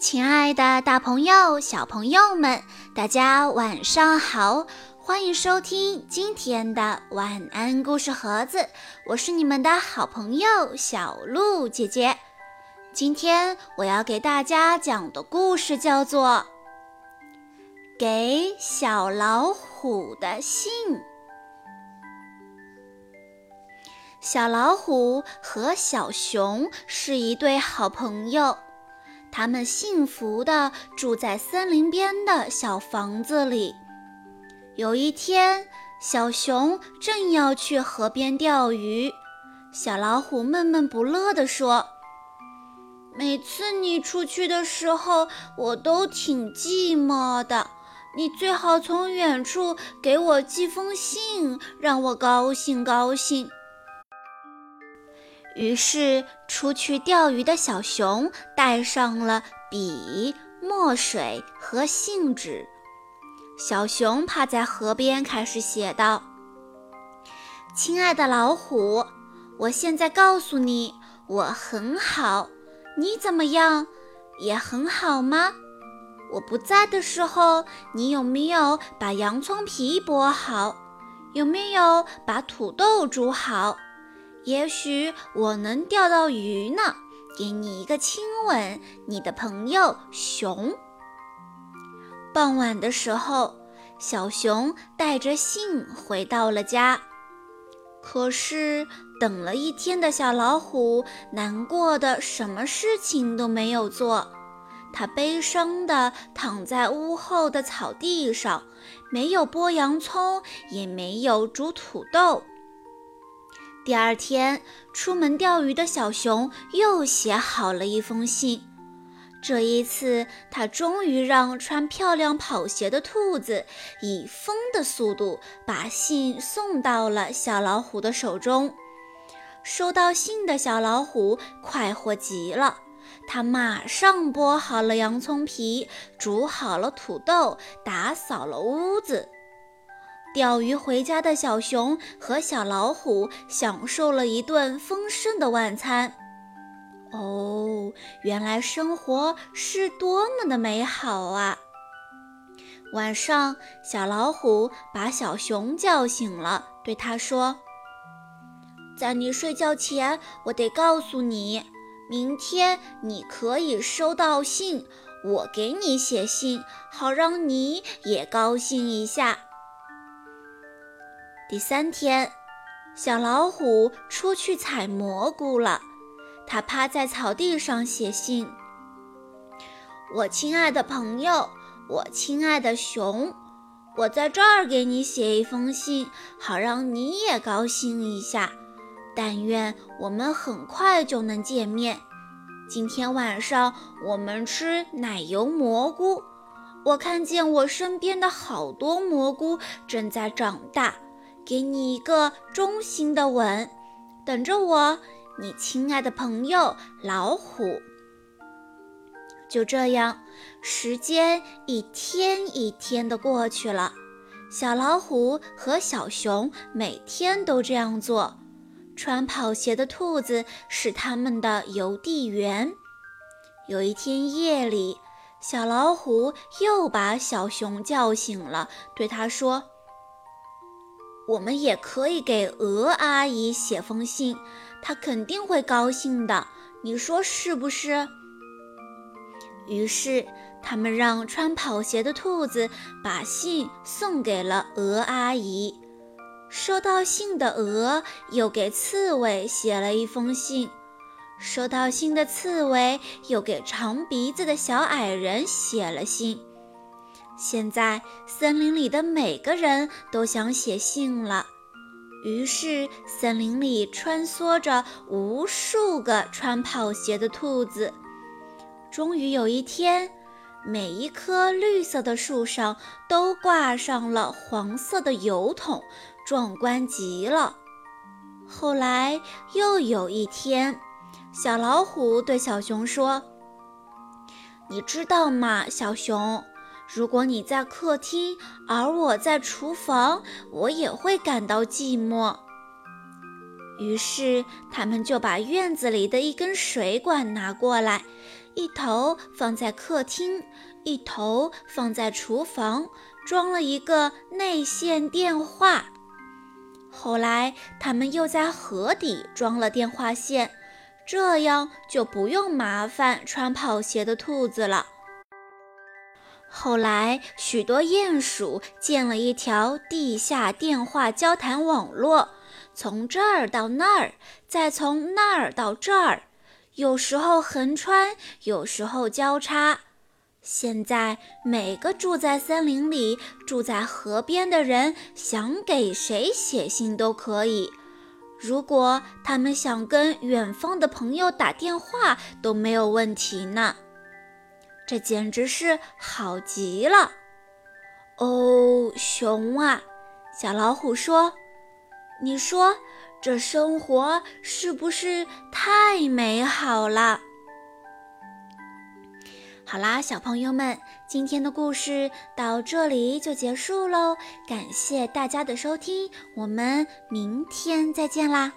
亲爱的，大朋友、小朋友们，大家晚上好！欢迎收听今天的晚安故事盒子，我是你们的好朋友小鹿姐姐。今天我要给大家讲的故事叫做《给小老虎的信》。小老虎和小熊是一对好朋友。他们幸福地住在森林边的小房子里。有一天，小熊正要去河边钓鱼，小老虎闷闷不乐地说：“每次你出去的时候，我都挺寂寞的。你最好从远处给我寄封信，让我高兴高兴。”于是，出去钓鱼的小熊带上了笔、墨水和信纸。小熊趴在河边，开始写道：“亲爱的老虎，我现在告诉你，我很好。你怎么样？也很好吗？我不在的时候，你有没有把洋葱皮剥好？有没有把土豆煮好？”也许我能钓到鱼呢，给你一个亲吻，你的朋友熊。傍晚的时候，小熊带着信回到了家，可是等了一天的小老虎难过的什么事情都没有做，它悲伤的躺在屋后的草地上，没有剥洋葱，也没有煮土豆。第二天，出门钓鱼的小熊又写好了一封信。这一次，他终于让穿漂亮跑鞋的兔子以风的速度把信送到了小老虎的手中。收到信的小老虎快活极了，他马上剥好了洋葱皮，煮好了土豆，打扫了屋子。钓鱼回家的小熊和小老虎享受了一顿丰盛的晚餐。哦，原来生活是多么的美好啊！晚上，小老虎把小熊叫醒了，对他说：“在你睡觉前，我得告诉你，明天你可以收到信，我给你写信，好让你也高兴一下。”第三天，小老虎出去采蘑菇了。它趴在草地上写信：“我亲爱的朋友，我亲爱的熊，我在这儿给你写一封信，好让你也高兴一下。但愿我们很快就能见面。今天晚上我们吃奶油蘑菇。我看见我身边的好多蘑菇正在长大。”给你一个衷心的吻，等着我，你亲爱的朋友老虎。就这样，时间一天一天的过去了，小老虎和小熊每天都这样做。穿跑鞋的兔子是他们的邮递员。有一天夜里，小老虎又把小熊叫醒了，对他说。我们也可以给鹅阿姨写封信，她肯定会高兴的。你说是不是？于是，他们让穿跑鞋的兔子把信送给了鹅阿姨。收到信的鹅又给刺猬写了一封信，收到信的刺猬又给长鼻子的小矮人写了信。现在森林里的每个人都想写信了，于是森林里穿梭着无数个穿跑鞋的兔子。终于有一天，每一棵绿色的树上都挂上了黄色的油桶，壮观极了。后来又有一天，小老虎对小熊说：“你知道吗，小熊？”如果你在客厅，而我在厨房，我也会感到寂寞。于是，他们就把院子里的一根水管拿过来，一头放在客厅，一头放在厨房，装了一个内线电话。后来，他们又在河底装了电话线，这样就不用麻烦穿跑鞋的兔子了。后来，许多鼹鼠建了一条地下电话交谈网络，从这儿到那儿，再从那儿到这儿，有时候横穿，有时候交叉。现在，每个住在森林里、住在河边的人，想给谁写信都可以。如果他们想跟远方的朋友打电话，都没有问题呢。这简直是好极了！哦，熊啊，小老虎说：“你说这生活是不是太美好了？”好啦，小朋友们，今天的故事到这里就结束喽。感谢大家的收听，我们明天再见啦！